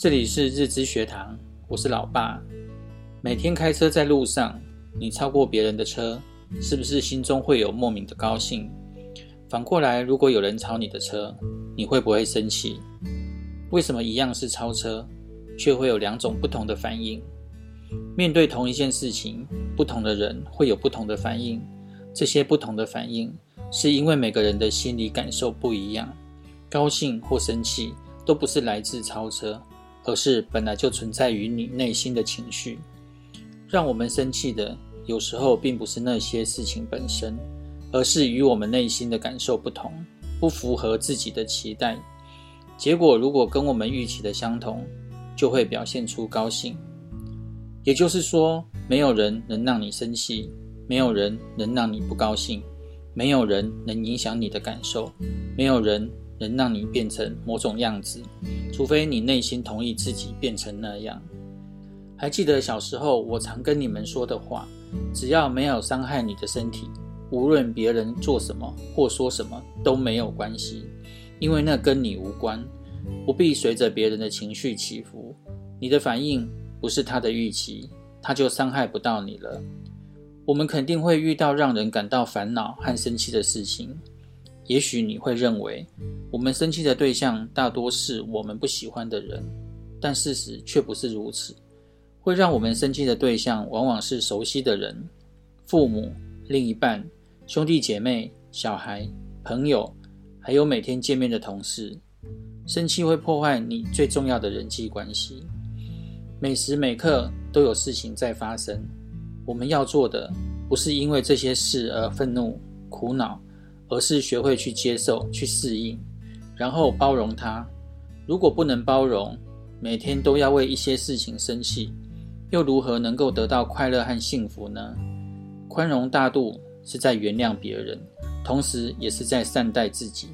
这里是日知学堂，我是老爸。每天开车在路上，你超过别人的车，是不是心中会有莫名的高兴？反过来，如果有人超你的车，你会不会生气？为什么一样是超车，却会有两种不同的反应？面对同一件事情，不同的人会有不同的反应。这些不同的反应，是因为每个人的心理感受不一样。高兴或生气，都不是来自超车。而是本来就存在于你内心的情绪，让我们生气的，有时候并不是那些事情本身，而是与我们内心的感受不同，不符合自己的期待。结果如果跟我们预期的相同，就会表现出高兴。也就是说，没有人能让你生气，没有人能让你不高兴，没有人能影响你的感受，没有人。能让你变成某种样子，除非你内心同意自己变成那样。还记得小时候我常跟你们说的话：只要没有伤害你的身体，无论别人做什么或说什么都没有关系，因为那跟你无关，不必随着别人的情绪起伏。你的反应不是他的预期，他就伤害不到你了。我们肯定会遇到让人感到烦恼和生气的事情。也许你会认为，我们生气的对象大多是我们不喜欢的人，但事实却不是如此。会让我们生气的对象往往是熟悉的人，父母、另一半、兄弟姐妹、小孩、朋友，还有每天见面的同事。生气会破坏你最重要的人际关系。每时每刻都有事情在发生，我们要做的不是因为这些事而愤怒、苦恼。而是学会去接受、去适应，然后包容它。如果不能包容，每天都要为一些事情生气，又如何能够得到快乐和幸福呢？宽容大度是在原谅别人，同时也是在善待自己。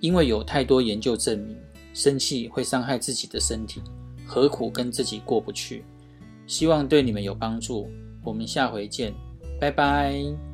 因为有太多研究证明，生气会伤害自己的身体，何苦跟自己过不去？希望对你们有帮助。我们下回见，拜拜。